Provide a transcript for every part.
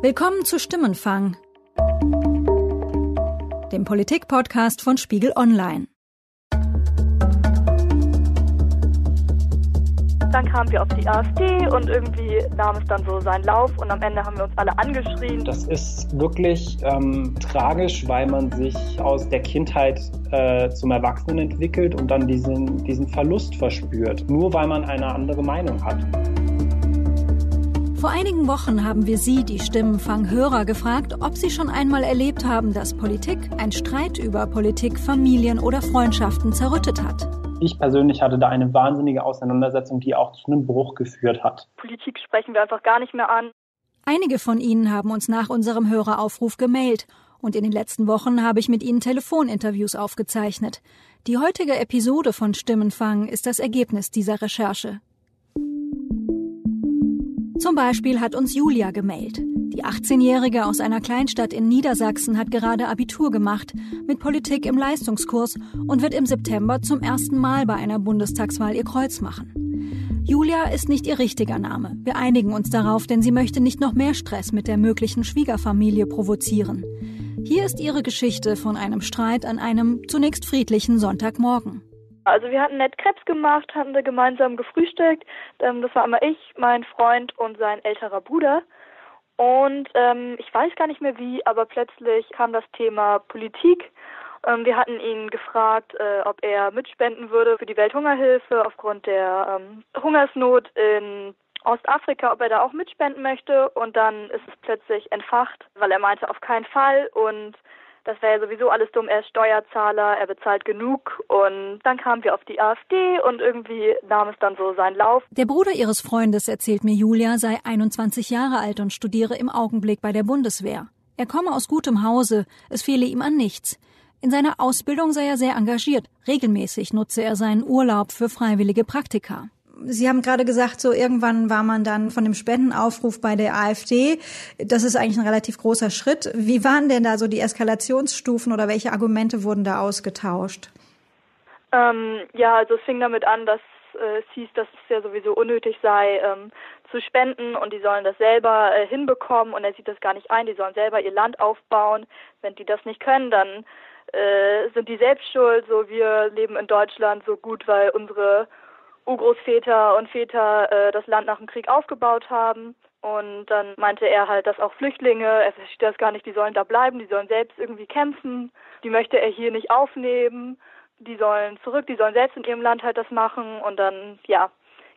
Willkommen zu Stimmenfang, dem Politik-Podcast von Spiegel Online. Dann kamen wir auf die AfD und irgendwie nahm es dann so seinen Lauf und am Ende haben wir uns alle angeschrien. Das ist wirklich ähm, tragisch, weil man sich aus der Kindheit äh, zum Erwachsenen entwickelt und dann diesen, diesen Verlust verspürt, nur weil man eine andere Meinung hat. Vor einigen Wochen haben wir Sie, die Stimmenfang-Hörer, gefragt, ob Sie schon einmal erlebt haben, dass Politik, ein Streit über Politik, Familien oder Freundschaften zerrüttet hat. Ich persönlich hatte da eine wahnsinnige Auseinandersetzung, die auch zu einem Bruch geführt hat. Politik sprechen wir einfach gar nicht mehr an. Einige von Ihnen haben uns nach unserem Höreraufruf gemailt und in den letzten Wochen habe ich mit Ihnen Telefoninterviews aufgezeichnet. Die heutige Episode von Stimmenfang ist das Ergebnis dieser Recherche. Zum Beispiel hat uns Julia gemailt. Die 18-Jährige aus einer Kleinstadt in Niedersachsen hat gerade Abitur gemacht mit Politik im Leistungskurs und wird im September zum ersten Mal bei einer Bundestagswahl ihr Kreuz machen. Julia ist nicht ihr richtiger Name. Wir einigen uns darauf, denn sie möchte nicht noch mehr Stress mit der möglichen Schwiegerfamilie provozieren. Hier ist ihre Geschichte von einem Streit an einem zunächst friedlichen Sonntagmorgen. Also wir hatten nett Krebs gemacht, hatten da gemeinsam gefrühstückt. Ähm, das war immer ich, mein Freund und sein älterer Bruder. Und ähm, ich weiß gar nicht mehr wie, aber plötzlich kam das Thema Politik. Ähm, wir hatten ihn gefragt, äh, ob er mitspenden würde für die Welthungerhilfe aufgrund der ähm, Hungersnot in Ostafrika, ob er da auch mitspenden möchte. Und dann ist es plötzlich entfacht, weil er meinte, auf keinen Fall. Und das wäre ja sowieso alles dumm. Er ist Steuerzahler, er bezahlt genug. Und dann kamen wir auf die AfD und irgendwie nahm es dann so seinen Lauf. Der Bruder ihres Freundes, erzählt mir Julia, sei 21 Jahre alt und studiere im Augenblick bei der Bundeswehr. Er komme aus gutem Hause, es fehle ihm an nichts. In seiner Ausbildung sei er sehr engagiert. Regelmäßig nutze er seinen Urlaub für freiwillige Praktika. Sie haben gerade gesagt, so irgendwann war man dann von dem Spendenaufruf bei der AfD. Das ist eigentlich ein relativ großer Schritt. Wie waren denn da so die Eskalationsstufen oder welche Argumente wurden da ausgetauscht? Ähm, ja, also es fing damit an, dass äh, es hieß, dass es ja sowieso unnötig sei, ähm, zu spenden und die sollen das selber äh, hinbekommen und er sieht das gar nicht ein, die sollen selber ihr Land aufbauen. Wenn die das nicht können, dann äh, sind die selbst schuld, so wir leben in Deutschland so gut, weil unsere Urgroßväter und Väter äh, das Land nach dem Krieg aufgebaut haben. Und dann meinte er halt, dass auch Flüchtlinge, er versteht das gar nicht, die sollen da bleiben, die sollen selbst irgendwie kämpfen, die möchte er hier nicht aufnehmen, die sollen zurück, die sollen selbst in ihrem Land halt das machen. Und dann, ja,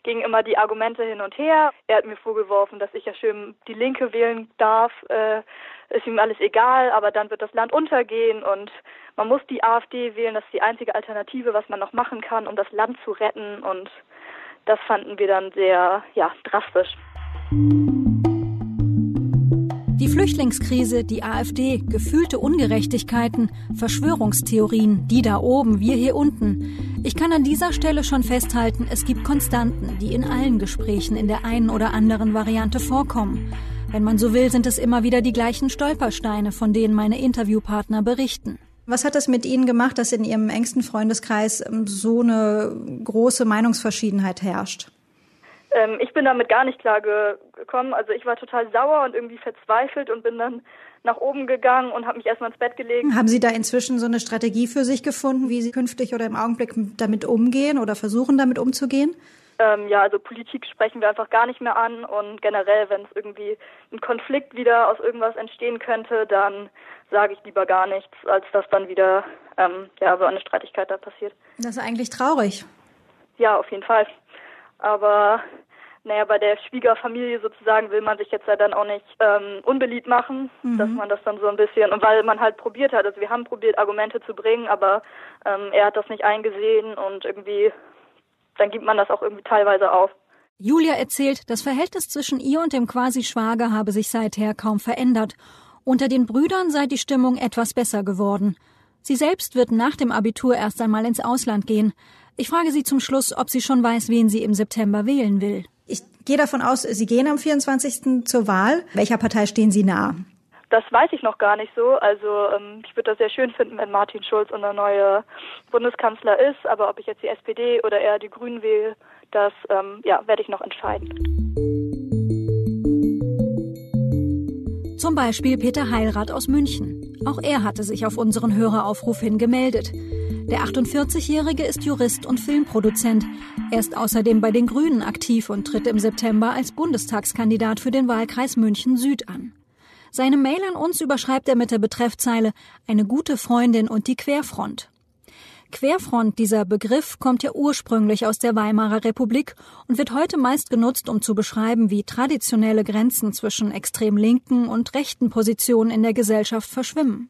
gingen immer die Argumente hin und her. Er hat mir vorgeworfen, dass ich ja schön die Linke wählen darf. Äh, ist ihm alles egal, aber dann wird das Land untergehen und man muss die AfD wählen. Das ist die einzige Alternative, was man noch machen kann, um das Land zu retten. Und das fanden wir dann sehr, ja, drastisch. Die Flüchtlingskrise, die AfD, gefühlte Ungerechtigkeiten, Verschwörungstheorien, die da oben, wir hier unten. Ich kann an dieser Stelle schon festhalten, es gibt Konstanten, die in allen Gesprächen in der einen oder anderen Variante vorkommen. Wenn man so will, sind es immer wieder die gleichen Stolpersteine, von denen meine Interviewpartner berichten. Was hat es mit Ihnen gemacht, dass in Ihrem engsten Freundeskreis ähm, so eine große Meinungsverschiedenheit herrscht? Ähm, ich bin damit gar nicht klar gekommen. Also ich war total sauer und irgendwie verzweifelt und bin dann nach oben gegangen und habe mich erstmal ins Bett gelegt. Haben Sie da inzwischen so eine Strategie für sich gefunden, wie Sie künftig oder im Augenblick damit umgehen oder versuchen damit umzugehen? Ähm, ja, also Politik sprechen wir einfach gar nicht mehr an und generell, wenn es irgendwie ein Konflikt wieder aus irgendwas entstehen könnte, dann sage ich lieber gar nichts, als dass dann wieder ähm, ja so eine Streitigkeit da passiert. Das ist eigentlich traurig. Ja, auf jeden Fall. Aber naja, bei der Schwiegerfamilie sozusagen will man sich jetzt ja dann auch nicht ähm, unbeliebt machen, mhm. dass man das dann so ein bisschen, und weil man halt probiert hat, also wir haben probiert, Argumente zu bringen, aber ähm, er hat das nicht eingesehen und irgendwie, dann gibt man das auch irgendwie teilweise auf. Julia erzählt, das Verhältnis zwischen ihr und dem Quasi-Schwager habe sich seither kaum verändert. Unter den Brüdern sei die Stimmung etwas besser geworden. Sie selbst wird nach dem Abitur erst einmal ins Ausland gehen. Ich frage Sie zum Schluss, ob sie schon weiß, wen sie im September wählen will. Ich gehe davon aus, Sie gehen am 24. zur Wahl. Welcher Partei stehen Sie nah? Das weiß ich noch gar nicht so. Also ähm, ich würde das sehr schön finden, wenn Martin Schulz unser neuer Bundeskanzler ist. Aber ob ich jetzt die SPD oder eher die Grünen wähle, das ähm, ja, werde ich noch entscheiden. Zum Beispiel Peter Heilrath aus München. Auch er hatte sich auf unseren Höreraufruf hin gemeldet. Der 48-Jährige ist Jurist und Filmproduzent. Er ist außerdem bei den Grünen aktiv und tritt im September als Bundestagskandidat für den Wahlkreis München Süd an. Seine Mail an uns überschreibt er mit der Betreffzeile eine gute Freundin und die Querfront. Querfront, dieser Begriff, kommt ja ursprünglich aus der Weimarer Republik und wird heute meist genutzt, um zu beschreiben, wie traditionelle Grenzen zwischen extrem linken und rechten Positionen in der Gesellschaft verschwimmen.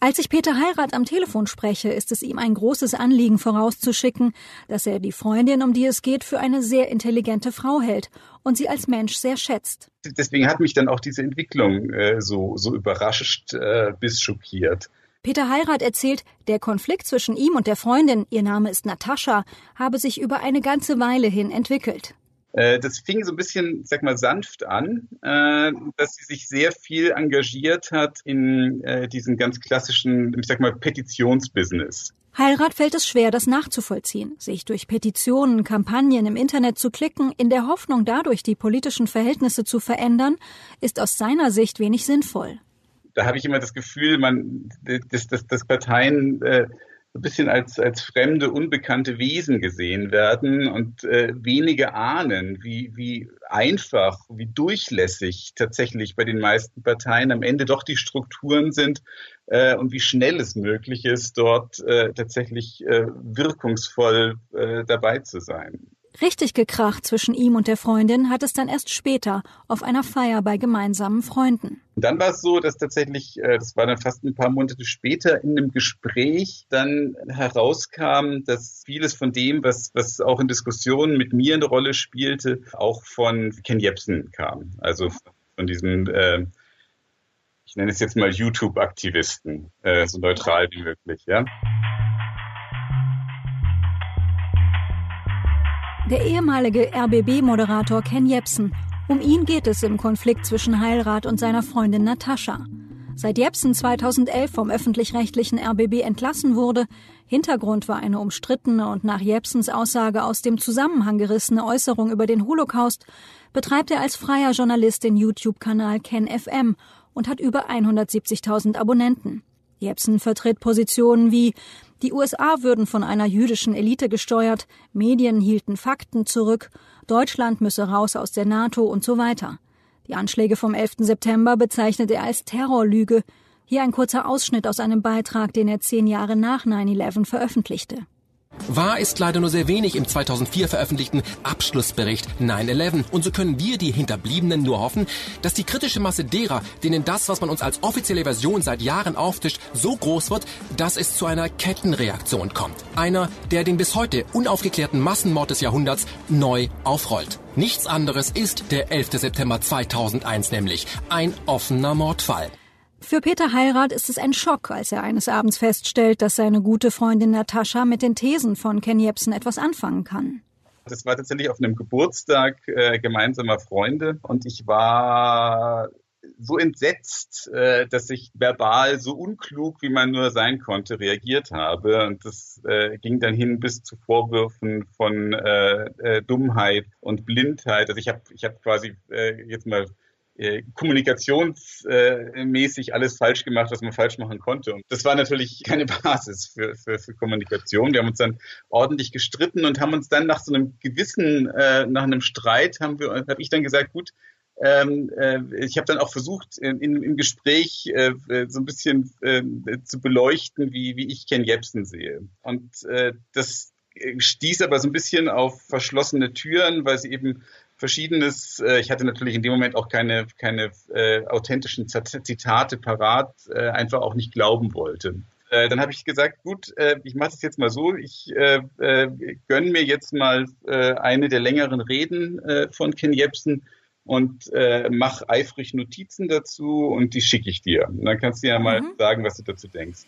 Als ich Peter Heirat am Telefon spreche, ist es ihm ein großes Anliegen vorauszuschicken, dass er die Freundin, um die es geht, für eine sehr intelligente Frau hält und sie als Mensch sehr schätzt. Deswegen hat mich dann auch diese Entwicklung äh, so, so überrascht äh, bis schockiert. Peter Heirat erzählt, der Konflikt zwischen ihm und der Freundin, ihr Name ist Natascha, habe sich über eine ganze Weile hin entwickelt. Äh, das fing so ein bisschen, sag mal, sanft an, äh, dass sie sich sehr viel engagiert hat in äh, diesem ganz klassischen, ich sag mal, Petitionsbusiness. Heirat fällt es schwer, das nachzuvollziehen, sich durch Petitionen, Kampagnen im Internet zu klicken, in der Hoffnung, dadurch die politischen Verhältnisse zu verändern, ist aus seiner Sicht wenig sinnvoll. Da habe ich immer das Gefühl, man, dass, dass, dass Parteien äh, ein bisschen als, als fremde, unbekannte Wesen gesehen werden und äh, wenige ahnen, wie, wie einfach, wie durchlässig tatsächlich bei den meisten Parteien am Ende doch die Strukturen sind äh, und wie schnell es möglich ist, dort äh, tatsächlich äh, wirkungsvoll äh, dabei zu sein. Richtig gekracht zwischen ihm und der Freundin hat es dann erst später auf einer Feier bei gemeinsamen Freunden. Dann war es so, dass tatsächlich, äh, das war dann fast ein paar Monate später, in einem Gespräch dann herauskam, dass vieles von dem, was, was auch in Diskussionen mit mir eine Rolle spielte, auch von Ken Jebsen kam. Also von diesen, äh, ich nenne es jetzt mal YouTube-Aktivisten, äh, so neutral wie möglich, ja. Der ehemalige RBB-Moderator Ken Jepsen. Um ihn geht es im Konflikt zwischen Heilrat und seiner Freundin Natascha. Seit Jepsen 2011 vom öffentlich-rechtlichen RBB entlassen wurde, Hintergrund war eine umstrittene und nach Jepsens Aussage aus dem Zusammenhang gerissene Äußerung über den Holocaust, betreibt er als freier Journalist den YouTube-Kanal Ken FM und hat über 170.000 Abonnenten. Jepsen vertritt Positionen wie die USA würden von einer jüdischen Elite gesteuert, Medien hielten Fakten zurück, Deutschland müsse raus aus der NATO und so weiter. Die Anschläge vom 11. September bezeichnet er als Terrorlüge. Hier ein kurzer Ausschnitt aus einem Beitrag, den er zehn Jahre nach 9-11 veröffentlichte. Wahr ist leider nur sehr wenig im 2004 veröffentlichten Abschlussbericht 9-11. Und so können wir, die Hinterbliebenen, nur hoffen, dass die kritische Masse derer, denen das, was man uns als offizielle Version seit Jahren auftischt, so groß wird, dass es zu einer Kettenreaktion kommt. Einer, der den bis heute unaufgeklärten Massenmord des Jahrhunderts neu aufrollt. Nichts anderes ist der 11. September 2001 nämlich. Ein offener Mordfall. Für Peter Heirat ist es ein Schock, als er eines Abends feststellt, dass seine gute Freundin Natascha mit den Thesen von Ken Jebsen etwas anfangen kann. Das war tatsächlich auf einem Geburtstag äh, gemeinsamer Freunde und ich war so entsetzt, äh, dass ich verbal so unklug, wie man nur sein konnte, reagiert habe. Und das äh, ging dann hin bis zu Vorwürfen von äh, äh, Dummheit und Blindheit. Also ich habe ich hab quasi äh, jetzt mal äh, kommunikationsmäßig alles falsch gemacht, was man falsch machen konnte. Und das war natürlich keine Basis für, für, für Kommunikation. Wir haben uns dann ordentlich gestritten und haben uns dann nach so einem gewissen, äh, nach einem Streit, haben wir, habe ich dann gesagt, gut, ähm, äh, ich habe dann auch versucht, in, in, im Gespräch äh, so ein bisschen äh, zu beleuchten, wie, wie ich Ken Jebsen sehe. Und äh, das stieß aber so ein bisschen auf verschlossene Türen, weil sie eben Verschiedenes. Äh, ich hatte natürlich in dem Moment auch keine, keine äh, authentischen Zitate parat, äh, einfach auch nicht glauben wollte. Äh, dann habe ich gesagt, gut, äh, ich mache das jetzt mal so, ich äh, äh, gönne mir jetzt mal äh, eine der längeren Reden äh, von Ken Jebsen und äh, mach eifrig Notizen dazu und die schicke ich dir. Und dann kannst du ja mal mhm. sagen, was du dazu denkst.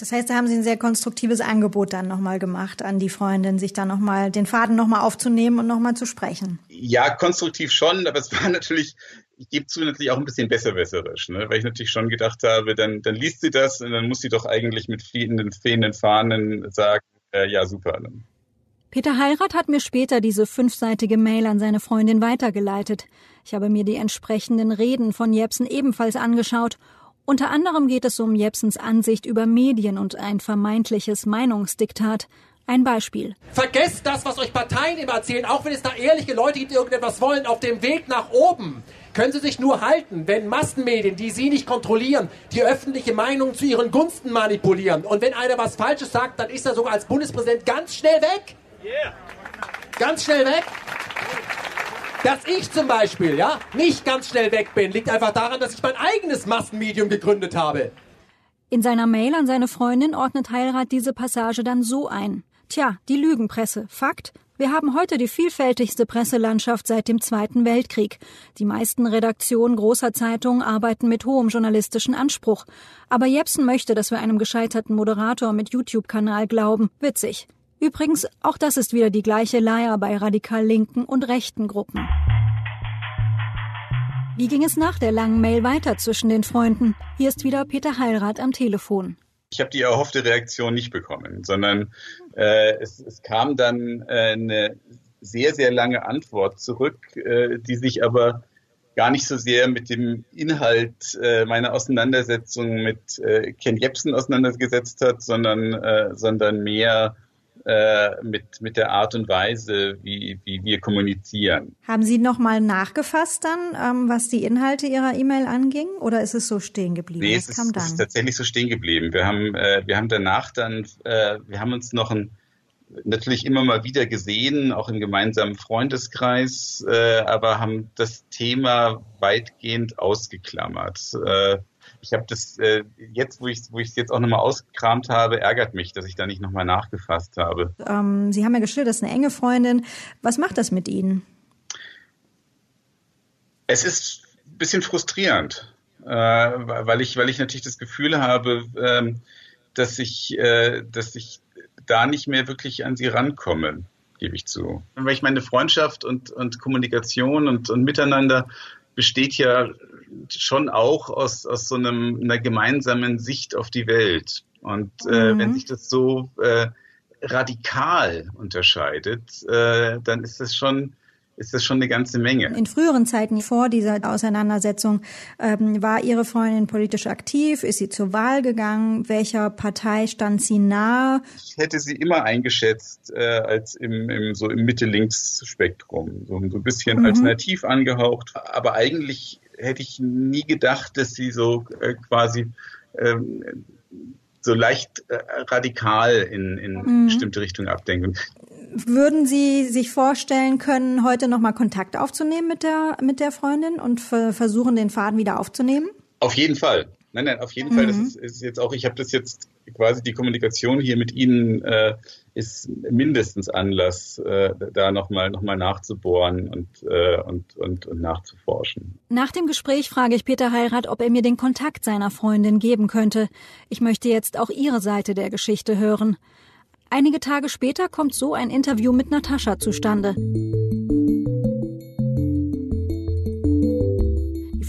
Das heißt, da haben Sie ein sehr konstruktives Angebot dann nochmal gemacht an die Freundin, sich da nochmal den Faden nochmal aufzunehmen und nochmal zu sprechen. Ja, konstruktiv schon, aber es war natürlich, ich gebe zu, natürlich auch ein bisschen besserwisserisch, ne? weil ich natürlich schon gedacht habe, dann, dann liest sie das und dann muss sie doch eigentlich mit fliehenden, fehlenden Fahnen sagen, äh, ja, super. Ne? Peter Heirat hat mir später diese fünfseitige Mail an seine Freundin weitergeleitet. Ich habe mir die entsprechenden Reden von Jepsen ebenfalls angeschaut. Unter anderem geht es um Jepsens Ansicht über Medien und ein vermeintliches Meinungsdiktat. Ein Beispiel. Vergesst das, was euch Parteien immer erzählen, auch wenn es da ehrliche Leute gibt, die irgendetwas wollen, auf dem Weg nach oben können sie sich nur halten, wenn Massenmedien, die sie nicht kontrollieren, die öffentliche Meinung zu ihren Gunsten manipulieren. Und wenn einer was Falsches sagt, dann ist er sogar als Bundespräsident ganz schnell weg. Yeah. Ganz schnell weg. Dass ich zum Beispiel, ja, nicht ganz schnell weg bin, liegt einfach daran, dass ich mein eigenes Massenmedium gegründet habe. In seiner Mail an seine Freundin ordnet Heilrat diese Passage dann so ein. Tja, die Lügenpresse. Fakt. Wir haben heute die vielfältigste Presselandschaft seit dem Zweiten Weltkrieg. Die meisten Redaktionen großer Zeitungen arbeiten mit hohem journalistischen Anspruch. Aber Jepsen möchte, dass wir einem gescheiterten Moderator mit YouTube-Kanal glauben. Witzig. Übrigens, auch das ist wieder die gleiche Leier bei radikal linken und rechten Gruppen. Wie ging es nach der langen Mail weiter zwischen den Freunden? Hier ist wieder Peter Heilrath am Telefon. Ich habe die erhoffte Reaktion nicht bekommen, sondern äh, es, es, kam dann äh, eine sehr, sehr lange Antwort zurück, äh, die sich aber gar nicht so sehr mit dem Inhalt äh, meiner Auseinandersetzung mit äh, Ken Jebsen auseinandergesetzt hat, sondern, äh, sondern mehr äh, mit, mit der Art und Weise, wie, wie wir kommunizieren. Haben Sie nochmal nachgefasst dann, ähm, was die Inhalte Ihrer E-Mail anging? Oder ist es so stehen geblieben? Nee, es ist, es ist, tatsächlich so stehen geblieben. Wir haben, äh, wir haben danach dann, äh, wir haben uns noch ein, natürlich immer mal wieder gesehen, auch im gemeinsamen Freundeskreis, äh, aber haben das Thema weitgehend ausgeklammert. Äh, ich habe das äh, jetzt, wo ich wo es jetzt auch nochmal ausgekramt habe, ärgert mich, dass ich da nicht nochmal nachgefasst habe. Ähm, Sie haben ja geschildert, das ist eine enge Freundin. Was macht das mit Ihnen? Es ist ein bisschen frustrierend, äh, weil ich weil ich natürlich das Gefühl habe, äh, dass ich äh, dass ich da nicht mehr wirklich an sie rankomme gebe ich zu. Weil ich meine Freundschaft und, und Kommunikation und, und Miteinander besteht ja schon auch aus, aus so einem, einer gemeinsamen Sicht auf die Welt. Und äh, mhm. wenn sich das so äh, radikal unterscheidet, äh, dann ist das schon ist das schon eine ganze Menge. In früheren Zeiten vor dieser Auseinandersetzung ähm, war Ihre Freundin politisch aktiv? Ist sie zur Wahl gegangen? Welcher Partei stand sie nahe? Ich hätte sie immer eingeschätzt äh, als im, im so im Mitte-Links-Spektrum, so, so ein bisschen mhm. alternativ angehaucht. Aber eigentlich hätte ich nie gedacht, dass sie so äh, quasi ähm, so leicht äh, radikal in, in mhm. bestimmte Richtungen abdenken. Würden Sie sich vorstellen können, heute nochmal Kontakt aufzunehmen mit der, mit der Freundin und versuchen, den Faden wieder aufzunehmen? Auf jeden Fall. Nein, nein, auf jeden mhm. Fall. Das mhm. ist, ist, jetzt auch, ich habe das jetzt quasi die Kommunikation hier mit Ihnen äh, ist mindestens Anlass, äh, da nochmal noch mal nachzubohren und, äh, und, und, und nachzuforschen. Nach dem Gespräch frage ich Peter Heirat, ob er mir den Kontakt seiner Freundin geben könnte. Ich möchte jetzt auch ihre Seite der Geschichte hören. Einige Tage später kommt so ein Interview mit Natascha zustande.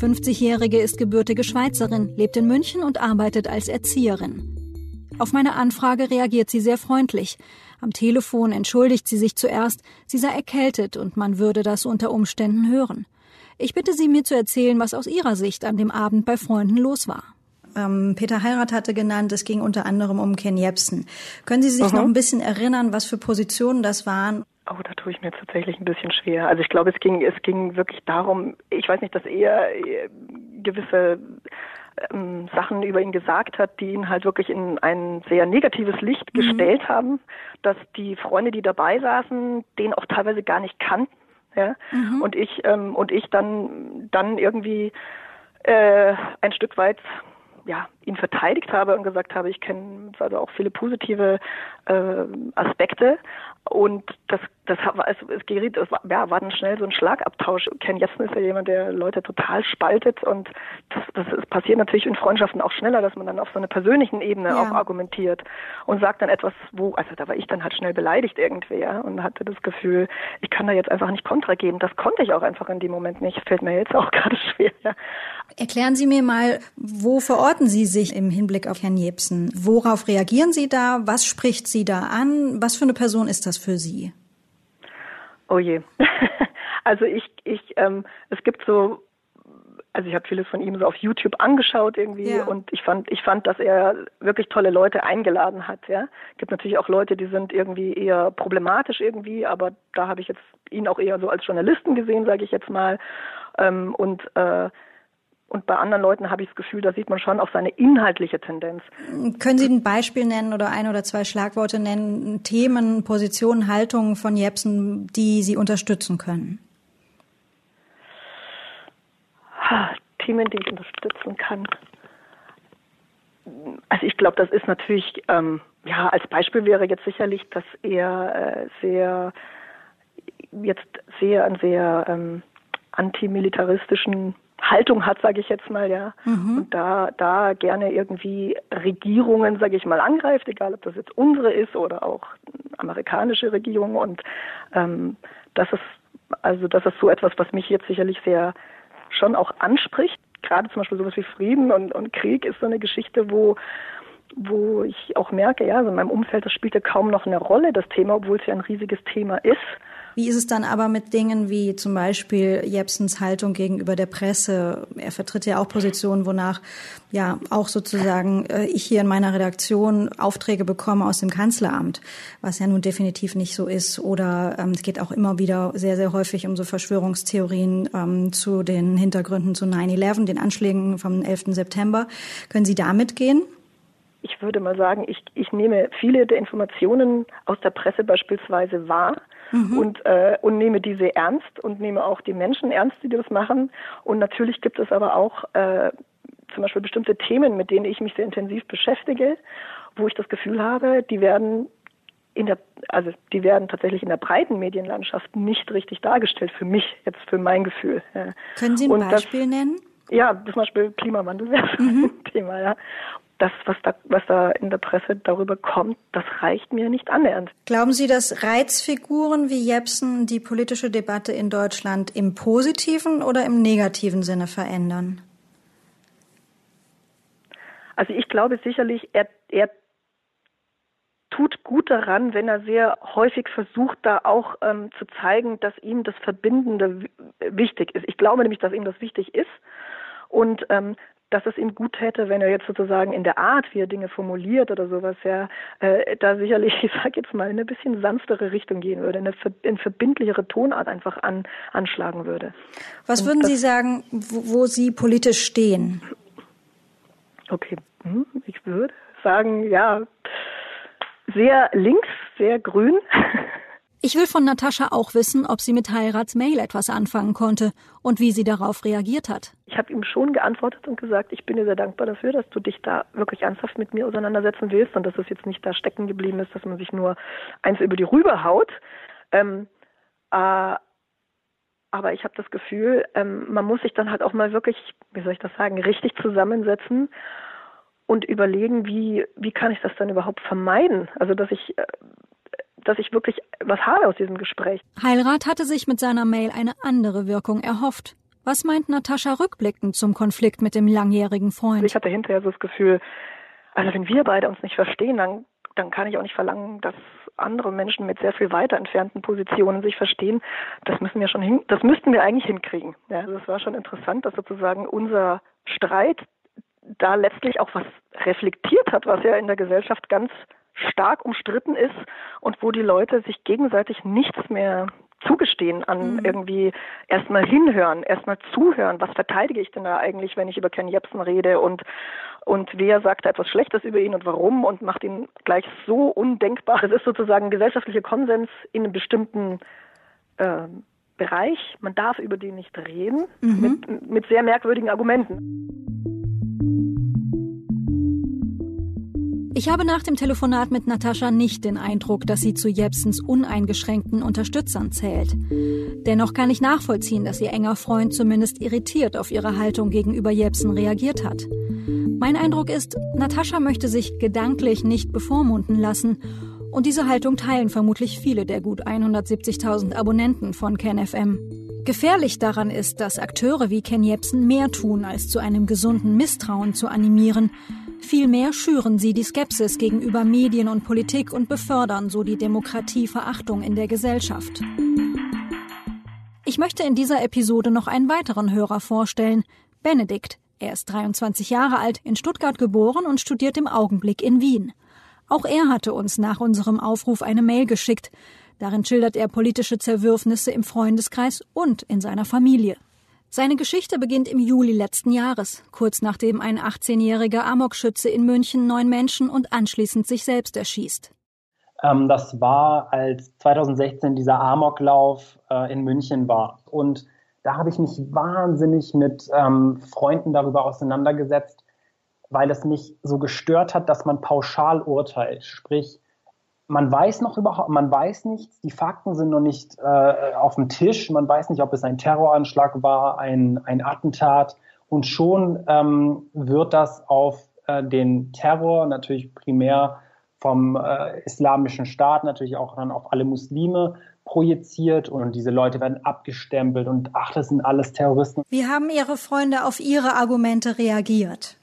50-Jährige ist gebürtige Schweizerin, lebt in München und arbeitet als Erzieherin. Auf meine Anfrage reagiert sie sehr freundlich. Am Telefon entschuldigt sie sich zuerst, sie sei erkältet und man würde das unter Umständen hören. Ich bitte sie, mir zu erzählen, was aus ihrer Sicht an dem Abend bei Freunden los war. Ähm, Peter Heirat hatte genannt, es ging unter anderem um Ken Jebsen. Können Sie sich mhm. noch ein bisschen erinnern, was für Positionen das waren? Oh, da tue ich mir tatsächlich ein bisschen schwer. Also ich glaube, es ging, es ging wirklich darum, ich weiß nicht, dass er äh, gewisse ähm, Sachen über ihn gesagt hat, die ihn halt wirklich in ein sehr negatives Licht mhm. gestellt haben, dass die Freunde, die dabei saßen, den auch teilweise gar nicht kannten. Ja? Mhm. Und ich ähm, und ich dann dann irgendwie äh, ein Stück weit ja, ihn verteidigt habe und gesagt habe, ich kenne also auch viele positive äh, Aspekte, und das, das war, also es geriet, es war, ja, war dann schnell so ein Schlagabtausch. Ken Jessen ist ja jemand, der Leute total spaltet und das, das ist, passiert natürlich in Freundschaften auch schneller, dass man dann auf so einer persönlichen Ebene ja. auch argumentiert und sagt dann etwas, wo, also da war ich dann halt schnell beleidigt irgendwie, ja, und hatte das Gefühl, ich kann da jetzt einfach nicht Kontra geben. Das konnte ich auch einfach in dem Moment nicht. Fällt mir jetzt auch gerade schwer, ja. Erklären Sie mir mal, wo verorten Sie sich im Hinblick auf Herrn Jebsen? Worauf reagieren Sie da? Was spricht Sie da an? Was für eine Person ist das für Sie? Oh je. Also ich, ich, ähm, es gibt so also ich habe vieles von ihm so auf YouTube angeschaut irgendwie ja. und ich fand, ich fand, dass er wirklich tolle Leute eingeladen hat. Ja, gibt natürlich auch Leute, die sind irgendwie eher problematisch irgendwie, aber da habe ich jetzt ihn auch eher so als Journalisten gesehen, sage ich jetzt mal. Ähm, und äh, und bei anderen Leuten habe ich das Gefühl, da sieht man schon auch seine inhaltliche Tendenz. Können Sie ein Beispiel nennen oder ein oder zwei Schlagworte nennen, Themen, Positionen, Haltungen von Jepsen, die Sie unterstützen können? Themen, die ich unterstützen kann. Also ich glaube, das ist natürlich, ähm, ja, als Beispiel wäre jetzt sicherlich, dass er äh, sehr, jetzt sehr, einen sehr ähm, antimilitaristischen Haltung hat, sage ich jetzt mal, ja. Mhm. Und da, da gerne irgendwie Regierungen, sage ich mal, angreift, egal ob das jetzt unsere ist oder auch amerikanische Regierung. Und ähm, das ist, also das ist so etwas, was mich jetzt sicherlich sehr schon auch anspricht. Gerade zum Beispiel sowas wie Frieden und, und Krieg ist so eine Geschichte, wo wo ich auch merke, ja, also in meinem Umfeld, das spielt ja kaum noch eine Rolle, das Thema, obwohl es ja ein riesiges Thema ist. Wie ist es dann aber mit Dingen wie zum Beispiel Jepsens Haltung gegenüber der Presse? Er vertritt ja auch Positionen, wonach ja auch sozusagen äh, ich hier in meiner Redaktion Aufträge bekomme aus dem Kanzleramt, was ja nun definitiv nicht so ist. Oder ähm, es geht auch immer wieder sehr, sehr häufig um so Verschwörungstheorien ähm, zu den Hintergründen zu 9-11, den Anschlägen vom 11. September. Können Sie damit gehen? Ich würde mal sagen, ich, ich nehme viele der Informationen aus der Presse beispielsweise wahr mhm. und, äh, und nehme diese ernst und nehme auch die Menschen ernst, die das machen. Und natürlich gibt es aber auch äh, zum Beispiel bestimmte Themen, mit denen ich mich sehr intensiv beschäftige, wo ich das Gefühl habe, die werden in der, also die werden tatsächlich in der breiten Medienlandschaft nicht richtig dargestellt, für mich, jetzt für mein Gefühl. Ja. Können Sie ein und Beispiel das, nennen? Ja, zum Beispiel Klimawandel wäre mhm. ein Thema, ja das, was da, was da in der Presse darüber kommt, das reicht mir nicht annähernd. Glauben Sie, dass Reizfiguren wie Jepsen die politische Debatte in Deutschland im positiven oder im negativen Sinne verändern? Also ich glaube sicherlich, er, er tut gut daran, wenn er sehr häufig versucht, da auch ähm, zu zeigen, dass ihm das Verbindende wichtig ist. Ich glaube nämlich, dass ihm das wichtig ist. Und ähm, dass es ihm gut hätte, wenn er jetzt sozusagen in der Art, wie er Dinge formuliert oder sowas, ja, äh, da sicherlich, ich sag jetzt mal, in eine bisschen sanftere Richtung gehen würde, eine, eine verbindlichere Tonart einfach an, anschlagen würde. Was Und würden Sie sagen, wo, wo Sie politisch stehen? Okay, hm, ich würde sagen, ja, sehr links, sehr grün. Ich will von Natascha auch wissen, ob sie mit Heirats Mail etwas anfangen konnte und wie sie darauf reagiert hat. Ich habe ihm schon geantwortet und gesagt, ich bin dir sehr dankbar dafür, dass du dich da wirklich ernsthaft mit mir auseinandersetzen willst und dass es jetzt nicht da stecken geblieben ist, dass man sich nur eins über die Rübe haut. Ähm, äh, aber ich habe das Gefühl, ähm, man muss sich dann halt auch mal wirklich, wie soll ich das sagen, richtig zusammensetzen und überlegen, wie, wie kann ich das dann überhaupt vermeiden? Also, dass ich äh, dass ich wirklich was habe aus diesem Gespräch. Heilrat hatte sich mit seiner Mail eine andere Wirkung erhofft. Was meint Natascha rückblickend zum Konflikt mit dem langjährigen Freund? Ich hatte hinterher so das Gefühl, also wenn wir beide uns nicht verstehen, dann, dann kann ich auch nicht verlangen, dass andere Menschen mit sehr viel weiter entfernten Positionen sich verstehen. Das müssen wir schon hin, das müssten wir eigentlich hinkriegen. Ja, also es war schon interessant, dass sozusagen unser Streit da letztlich auch was reflektiert hat, was ja in der Gesellschaft ganz stark umstritten ist und wo die Leute sich gegenseitig nichts mehr zugestehen an mhm. irgendwie erstmal hinhören, erstmal zuhören. Was verteidige ich denn da eigentlich, wenn ich über Ken Jebsen rede und und wer sagt da etwas Schlechtes über ihn und warum und macht ihn gleich so undenkbar. Es ist sozusagen gesellschaftlicher Konsens in einem bestimmten äh, Bereich. Man darf über den nicht reden mhm. mit, mit sehr merkwürdigen Argumenten. Ich habe nach dem Telefonat mit Natascha nicht den Eindruck, dass sie zu Jepsens uneingeschränkten Unterstützern zählt. Dennoch kann ich nachvollziehen, dass ihr enger Freund zumindest irritiert auf ihre Haltung gegenüber Jepsen reagiert hat. Mein Eindruck ist, Natascha möchte sich gedanklich nicht bevormunden lassen und diese Haltung teilen vermutlich viele der gut 170.000 Abonnenten von KenFM. Gefährlich daran ist, dass Akteure wie Ken Jepsen mehr tun, als zu einem gesunden Misstrauen zu animieren, Vielmehr schüren sie die Skepsis gegenüber Medien und Politik und befördern so die Demokratieverachtung in der Gesellschaft. Ich möchte in dieser Episode noch einen weiteren Hörer vorstellen, Benedikt. Er ist 23 Jahre alt, in Stuttgart geboren und studiert im Augenblick in Wien. Auch er hatte uns nach unserem Aufruf eine Mail geschickt. Darin schildert er politische Zerwürfnisse im Freundeskreis und in seiner Familie. Seine Geschichte beginnt im Juli letzten Jahres, kurz nachdem ein 18-jähriger Amokschütze in München neun Menschen und anschließend sich selbst erschießt. Ähm, das war, als 2016 dieser Amoklauf äh, in München war. Und da habe ich mich wahnsinnig mit ähm, Freunden darüber auseinandergesetzt, weil es mich so gestört hat, dass man pauschal urteilt. Sprich, man weiß noch überhaupt, man weiß nichts, die Fakten sind noch nicht äh, auf dem Tisch, man weiß nicht, ob es ein Terroranschlag war, ein, ein Attentat und schon ähm, wird das auf äh, den Terror natürlich primär vom äh, islamischen Staat natürlich auch dann auf alle Muslime projiziert und diese Leute werden abgestempelt und ach, das sind alles Terroristen. Wie haben Ihre Freunde auf Ihre Argumente reagiert?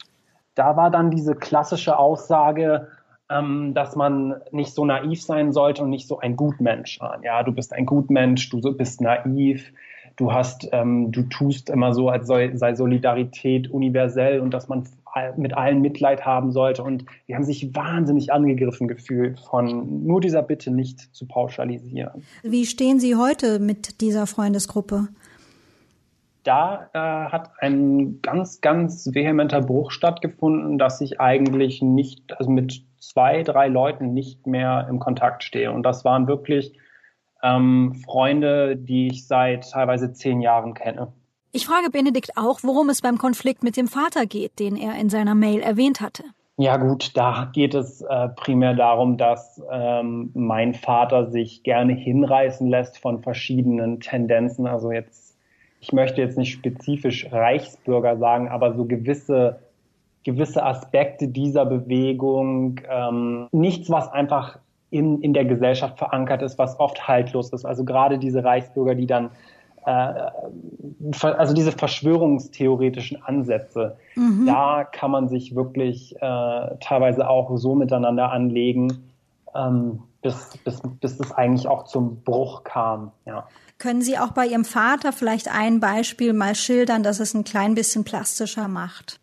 Da war dann diese klassische Aussage, ähm, dass man nicht so naiv sein sollte und nicht so ein Gutmensch sein. Ja, du bist ein Gutmensch, du bist naiv, du hast, ähm, du tust immer so, als sei, sei Solidarität universell und dass man mit allen Mitleid haben sollte. Und die haben sich wahnsinnig angegriffen gefühlt von nur dieser Bitte nicht zu pauschalisieren. Wie stehen Sie heute mit dieser Freundesgruppe? da äh, hat ein ganz, ganz vehementer Bruch stattgefunden, dass ich eigentlich nicht, also mit zwei, drei Leuten nicht mehr im Kontakt stehe. Und das waren wirklich ähm, Freunde, die ich seit teilweise zehn Jahren kenne. Ich frage Benedikt auch, worum es beim Konflikt mit dem Vater geht, den er in seiner Mail erwähnt hatte. Ja gut, da geht es äh, primär darum, dass ähm, mein Vater sich gerne hinreißen lässt von verschiedenen Tendenzen. Also jetzt, ich möchte jetzt nicht spezifisch Reichsbürger sagen, aber so gewisse gewisse Aspekte dieser Bewegung, ähm, nichts, was einfach in, in der Gesellschaft verankert ist, was oft haltlos ist. Also gerade diese Reichsbürger, die dann äh, also diese verschwörungstheoretischen Ansätze, mhm. da kann man sich wirklich äh, teilweise auch so miteinander anlegen, ähm, bis, bis, bis es eigentlich auch zum Bruch kam. Ja. Können Sie auch bei Ihrem Vater vielleicht ein Beispiel mal schildern, dass es ein klein bisschen plastischer macht?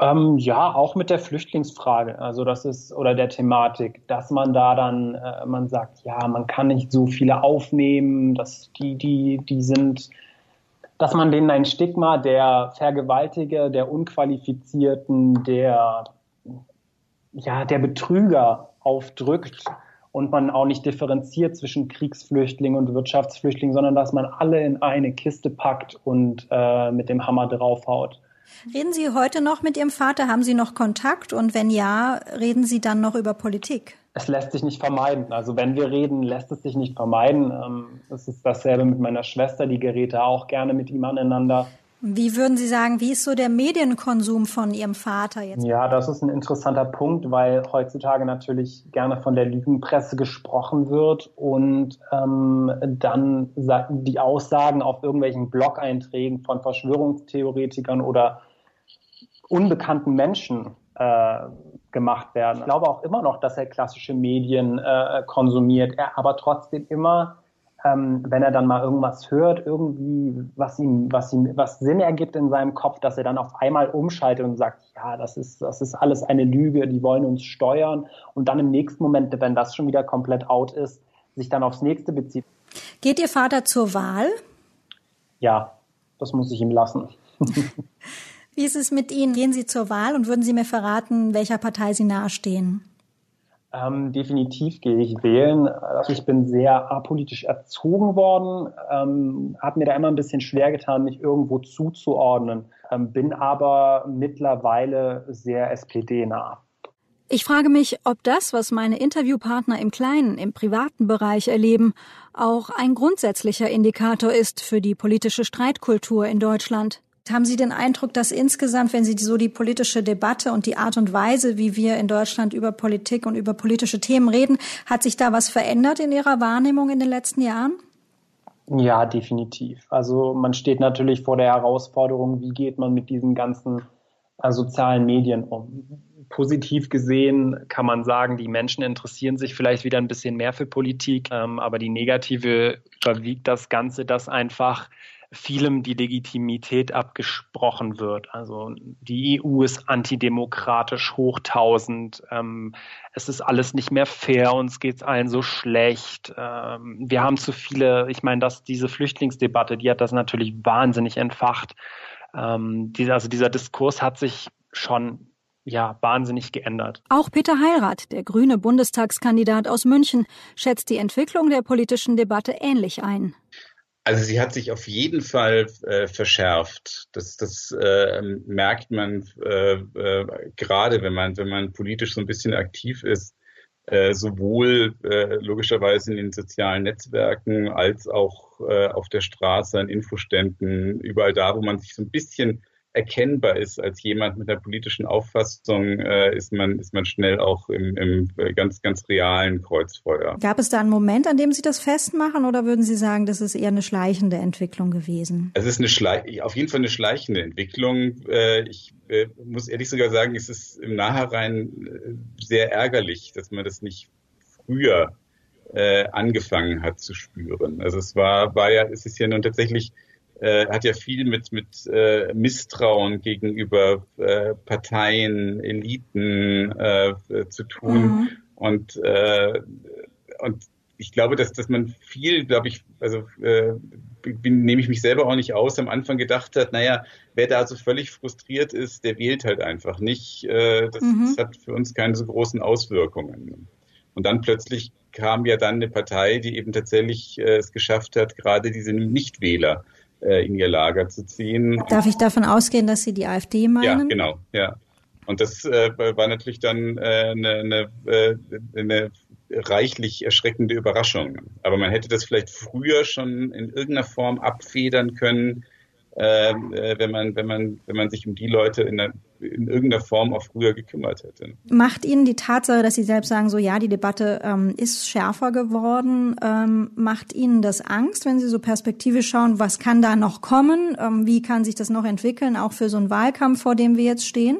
Ähm, ja, auch mit der Flüchtlingsfrage, also das ist oder der Thematik, dass man da dann, äh, man sagt, ja, man kann nicht so viele aufnehmen, dass die, die, die sind, dass man denen ein Stigma der Vergewaltiger, der Unqualifizierten, der, ja, der Betrüger aufdrückt und man auch nicht differenziert zwischen Kriegsflüchtlingen und Wirtschaftsflüchtlingen, sondern dass man alle in eine Kiste packt und äh, mit dem Hammer draufhaut. Reden Sie heute noch mit Ihrem Vater? Haben Sie noch Kontakt? Und wenn ja, reden Sie dann noch über Politik? Es lässt sich nicht vermeiden. Also wenn wir reden, lässt es sich nicht vermeiden. Ähm, es ist dasselbe mit meiner Schwester, die gerät auch gerne mit ihm aneinander. Wie würden Sie sagen, wie ist so der Medienkonsum von Ihrem Vater jetzt? Ja, das ist ein interessanter Punkt, weil heutzutage natürlich gerne von der Lügenpresse gesprochen wird und ähm, dann die Aussagen auf irgendwelchen Blog-Einträgen von Verschwörungstheoretikern oder unbekannten Menschen äh, gemacht werden. Ich glaube auch immer noch, dass er klassische Medien äh, konsumiert, er aber trotzdem immer ähm, wenn er dann mal irgendwas hört, irgendwie, was ihm, was ihm, was Sinn ergibt in seinem Kopf, dass er dann auf einmal umschaltet und sagt, ja, das ist, das ist alles eine Lüge, die wollen uns steuern und dann im nächsten Moment, wenn das schon wieder komplett out ist, sich dann aufs nächste bezieht. Geht Ihr Vater zur Wahl? Ja, das muss ich ihm lassen. Wie ist es mit Ihnen? Gehen Sie zur Wahl und würden Sie mir verraten, welcher Partei Sie nahestehen? Ähm, definitiv gehe ich wählen. Also ich bin sehr apolitisch erzogen worden, ähm, habe mir da immer ein bisschen schwer getan, mich irgendwo zuzuordnen, ähm, bin aber mittlerweile sehr SPD-nah. Ich frage mich, ob das, was meine Interviewpartner im Kleinen, im privaten Bereich erleben, auch ein grundsätzlicher Indikator ist für die politische Streitkultur in Deutschland. Haben Sie den Eindruck, dass insgesamt, wenn Sie so die politische Debatte und die Art und Weise, wie wir in Deutschland über Politik und über politische Themen reden, hat sich da was verändert in Ihrer Wahrnehmung in den letzten Jahren? Ja, definitiv. Also man steht natürlich vor der Herausforderung, wie geht man mit diesen ganzen äh, sozialen Medien um. Positiv gesehen kann man sagen, die Menschen interessieren sich vielleicht wieder ein bisschen mehr für Politik, ähm, aber die negative überwiegt das Ganze, dass einfach vielem die Legitimität abgesprochen wird. Also die EU ist antidemokratisch hochtausend. Ähm, es ist alles nicht mehr fair, uns geht's allen so schlecht. Ähm, wir haben zu viele, ich meine, dass diese Flüchtlingsdebatte, die hat das natürlich wahnsinnig entfacht. Ähm, dieser, also dieser Diskurs hat sich schon ja, wahnsinnig geändert. Auch Peter Heirath, der grüne Bundestagskandidat aus München, schätzt die Entwicklung der politischen Debatte ähnlich ein. Also sie hat sich auf jeden Fall äh, verschärft. Das, das äh, merkt man äh, äh, gerade, wenn man, wenn man politisch so ein bisschen aktiv ist, äh, sowohl äh, logischerweise in den sozialen Netzwerken als auch äh, auf der Straße, an Infoständen, überall da, wo man sich so ein bisschen erkennbar ist als jemand mit einer politischen Auffassung, äh, ist man ist man schnell auch im, im ganz ganz realen Kreuzfeuer. Gab es da einen Moment, an dem Sie das festmachen, oder würden Sie sagen, das ist eher eine schleichende Entwicklung gewesen? Es ist eine Schle auf jeden Fall eine schleichende Entwicklung. Äh, ich äh, muss ehrlich sogar sagen, es ist im Nachhinein äh, sehr ärgerlich, dass man das nicht früher äh, angefangen hat zu spüren. Also es war war ja es ist ja nun tatsächlich äh, hat ja viel mit, mit äh, Misstrauen gegenüber äh, Parteien, Eliten äh, zu tun. Mhm. Und, äh, und ich glaube, dass, dass man viel, glaube ich, also äh, bin, nehme ich mich selber auch nicht aus, am Anfang gedacht hat, naja, wer da so völlig frustriert ist, der wählt halt einfach nicht. Äh, das, mhm. das hat für uns keine so großen Auswirkungen. Und dann plötzlich kam ja dann eine Partei, die eben tatsächlich äh, es geschafft hat, gerade diese Nichtwähler äh, in ihr Lager zu ziehen. Darf ich davon ausgehen, dass Sie die AfD meinen? Ja, genau, ja. Und das äh, war natürlich dann äh, eine, äh, eine reichlich erschreckende Überraschung. Aber man hätte das vielleicht früher schon in irgendeiner Form abfedern können, äh, wenn man, wenn man, wenn man sich um die Leute in, der, in irgendeiner Form auch früher gekümmert hätte. Macht Ihnen die Tatsache, dass Sie selbst sagen, so ja, die Debatte ähm, ist schärfer geworden, ähm, macht Ihnen das Angst, wenn Sie so perspektivisch schauen, was kann da noch kommen? Ähm, wie kann sich das noch entwickeln, auch für so einen Wahlkampf, vor dem wir jetzt stehen?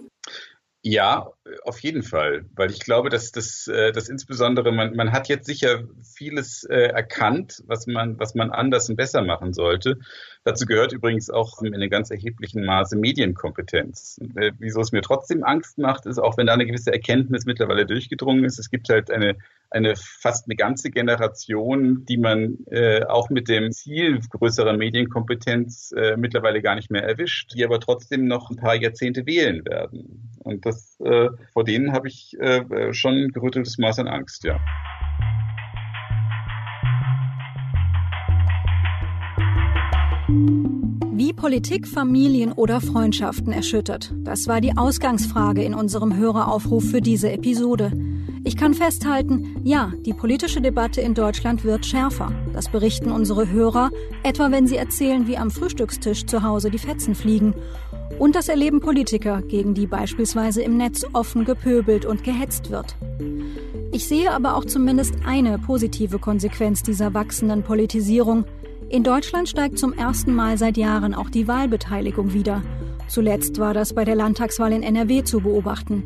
Ja, auf jeden Fall, weil ich glaube, dass das, äh, dass insbesondere man, man hat jetzt sicher vieles äh, erkannt, was man, was man anders und besser machen sollte. Dazu gehört übrigens auch in einem ganz erheblichen Maße Medienkompetenz. Äh, wieso es mir trotzdem Angst macht, ist auch, wenn da eine gewisse Erkenntnis mittlerweile durchgedrungen ist. Es gibt halt eine, eine fast eine ganze Generation, die man äh, auch mit dem Ziel größerer Medienkompetenz äh, mittlerweile gar nicht mehr erwischt, die aber trotzdem noch ein paar Jahrzehnte wählen werden. Und das, äh, vor denen habe ich äh, schon ein gerütteltes Maß an Angst, ja. Wie Politik Familien oder Freundschaften erschüttert, das war die Ausgangsfrage in unserem Höreraufruf für diese Episode. Ich kann festhalten, ja, die politische Debatte in Deutschland wird schärfer. Das berichten unsere Hörer, etwa wenn sie erzählen, wie am Frühstückstisch zu Hause die Fetzen fliegen. Und das erleben Politiker, gegen die beispielsweise im Netz offen gepöbelt und gehetzt wird. Ich sehe aber auch zumindest eine positive Konsequenz dieser wachsenden Politisierung. In Deutschland steigt zum ersten Mal seit Jahren auch die Wahlbeteiligung wieder. Zuletzt war das bei der Landtagswahl in NRW zu beobachten.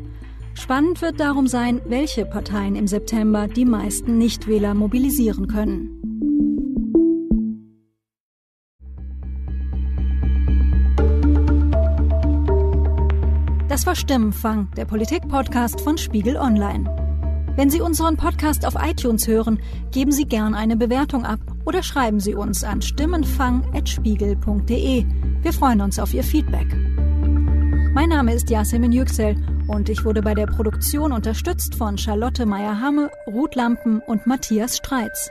Spannend wird darum sein, welche Parteien im September die meisten Nichtwähler mobilisieren können. Das war Stimmenfang, der Politik-Podcast von Spiegel Online. Wenn Sie unseren Podcast auf iTunes hören, geben Sie gern eine Bewertung ab oder schreiben Sie uns an stimmenfang.spiegel.de. Wir freuen uns auf Ihr Feedback. Mein Name ist Yasemin Yüksel und ich wurde bei der Produktion unterstützt von Charlotte Meyer-Hamme, Ruth Lampen und Matthias Streitz.